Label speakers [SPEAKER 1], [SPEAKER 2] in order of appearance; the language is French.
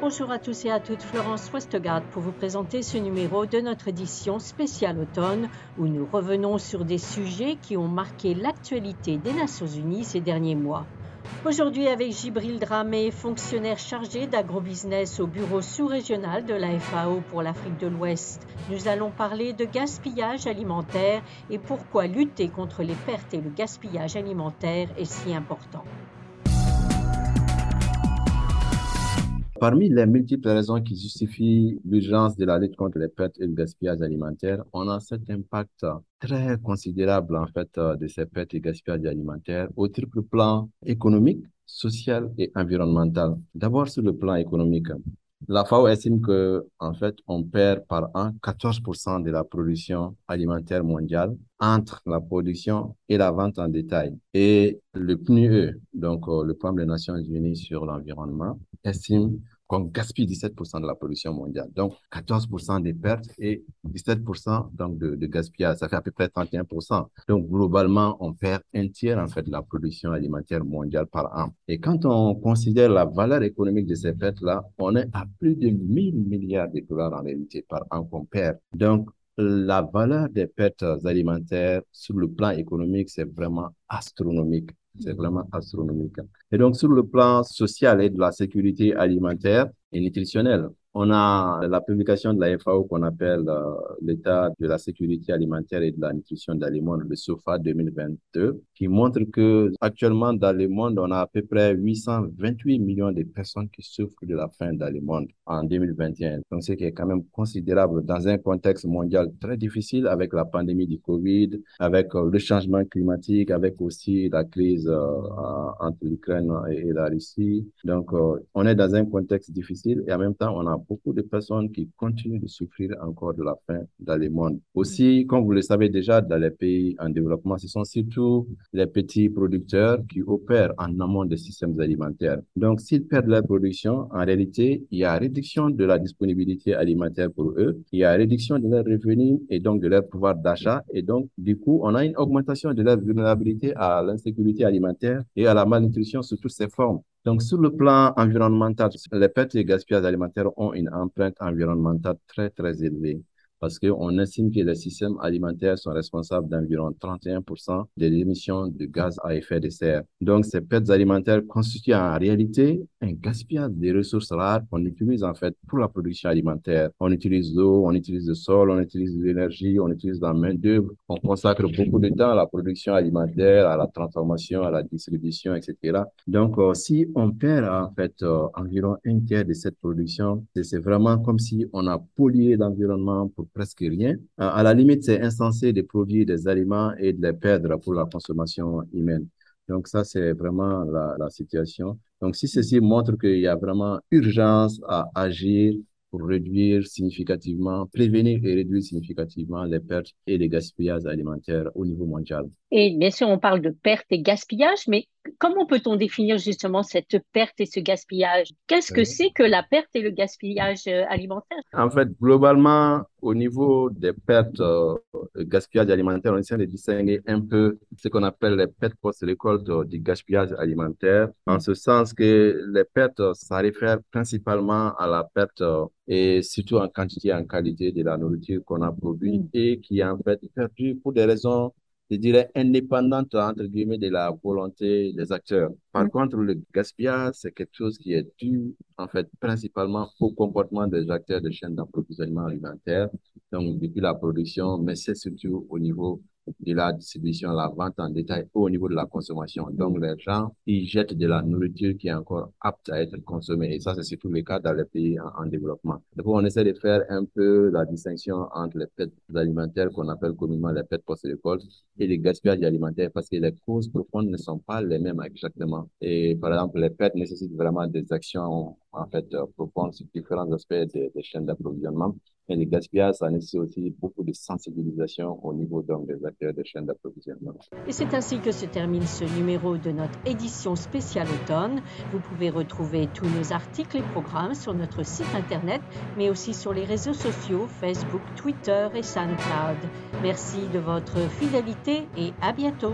[SPEAKER 1] Bonjour à tous et à toutes, Florence Westgard pour vous présenter ce numéro de notre édition spéciale automne où nous revenons sur des sujets qui ont marqué l'actualité des Nations Unies ces derniers mois. Aujourd'hui avec Gibril Dramé, fonctionnaire chargé d'agrobusiness au bureau sous-régional de la FAO pour l'Afrique de l'Ouest, nous allons parler de gaspillage alimentaire et pourquoi lutter contre les pertes et le gaspillage alimentaire est si important.
[SPEAKER 2] Parmi les multiples raisons qui justifient l'urgence de la lutte contre les pertes et le gaspillage alimentaire, on a cet impact très considérable en fait de ces pertes et gaspillage alimentaire au triple plan économique, social et environnemental. D'abord sur le plan économique. La FAO estime que, en fait, on perd par an 14% de la production alimentaire mondiale entre la production et la vente en détail. Et le PNUE, donc euh, le Programme des Nations Unies sur l'environnement, estime qu'on gaspille 17% de la production mondiale. Donc, 14% des pertes et 17% donc de, de, gaspillage. Ça fait à peu près 31%. Donc, globalement, on perd un tiers, en fait, de la production alimentaire mondiale par an. Et quand on considère la valeur économique de ces pertes-là, on est à plus de 1000 milliards de dollars en réalité par an qu'on perd. Donc, la valeur des pertes alimentaires sur le plan économique, c'est vraiment astronomique. C'est vraiment astronomique. Et donc, sur le plan social et de la sécurité alimentaire et nutritionnelle, on a la publication de la FAO qu'on appelle euh, l'état de la sécurité alimentaire et de la nutrition dans le monde, le SOFA 2022, qui montre que actuellement dans le monde, on a à peu près 828 millions de personnes qui souffrent de la faim dans le monde en 2021. Donc, ce quand même considérable dans un contexte mondial très difficile avec la pandémie du Covid, avec euh, le changement climatique, avec aussi la crise euh, entre l'Ukraine et, la Russie. Donc, on est dans un contexte difficile et en même temps, on a beaucoup de personnes qui continuent de souffrir encore de la faim dans le monde. Aussi, comme vous le savez déjà, dans les pays en développement, ce sont surtout les petits producteurs qui opèrent en amont des systèmes alimentaires. Donc, s'ils perdent leur production, en réalité, il y a réduction de la disponibilité alimentaire pour eux, il y a réduction de leurs revenus et donc de leur pouvoir d'achat. Et donc, du coup, on a une augmentation de leur vulnérabilité à l'insécurité alimentaire et à la malnutrition sous toutes ses formes. Donc, sur le plan environnemental, les pertes et gaspillages alimentaires ont une empreinte environnementale très, très élevée parce qu'on estime que les systèmes alimentaires sont responsables d'environ 31% des émissions de gaz à effet de serre. Donc, ces pertes alimentaires constituent en réalité un gaspillage des ressources rares qu'on utilise en fait pour la production alimentaire. On utilise l'eau, on utilise le sol, on utilise l'énergie, on utilise la main-d'œuvre. On consacre beaucoup de temps à la production alimentaire, à la transformation, à la distribution, etc. Donc, euh, si on perd en fait euh, environ un tiers de cette production, c'est vraiment comme si on a pollué l'environnement pour presque rien. À la limite, c'est insensé de produire des aliments et de les perdre pour la consommation humaine. Donc ça, c'est vraiment la, la situation. Donc si ceci montre qu'il y a vraiment urgence à agir pour réduire significativement, prévenir et réduire significativement les pertes et les gaspillages alimentaires au niveau mondial.
[SPEAKER 1] Et bien sûr, on parle de pertes et gaspillage, mais comment peut-on définir justement cette perte et ce gaspillage? Qu'est-ce que c'est que la perte et le gaspillage euh, alimentaire?
[SPEAKER 2] En fait, globalement, au niveau des pertes euh, gaspillage alimentaire, on essaie de distinguer un peu ce qu'on appelle les pertes post-récolte du gaspillage alimentaire, en ce sens que les pertes, ça réfère principalement à la perte euh, et surtout en quantité et en qualité de la nourriture qu'on a produite mm. et qui est en fait perdue pour des raisons je dirais, indépendante, entre guillemets, de la volonté des acteurs. Par contre, le gaspillage, c'est quelque chose qui est dû, en fait, principalement au comportement des acteurs de chaîne d'approvisionnement alimentaire, donc depuis la production, mais c'est surtout au niveau de la distribution, la vente en détail au niveau de la consommation. Donc, les gens, ils jettent de la nourriture qui est encore apte à être consommée. Et ça, c'est surtout le cas dans les pays en, développement. Donc, on essaie de faire un peu la distinction entre les pertes alimentaires qu'on appelle communément les pertes post-récolte et les gaspillages alimentaires parce que les causes profondes ne sont pas les mêmes exactement. Et par exemple, les pertes nécessitent vraiment des actions en fait profondes sur différents aspects des, chaînes d'approvisionnement. Et le gaspillage, ça nécessite aussi beaucoup de sensibilisation au niveau donc, des acteurs des chaînes d'approvisionnement.
[SPEAKER 1] Et c'est ainsi que se termine ce numéro de notre édition spéciale automne. Vous pouvez retrouver tous nos articles et programmes sur notre site internet, mais aussi sur les réseaux sociaux Facebook, Twitter et SoundCloud. Merci de votre fidélité et à bientôt.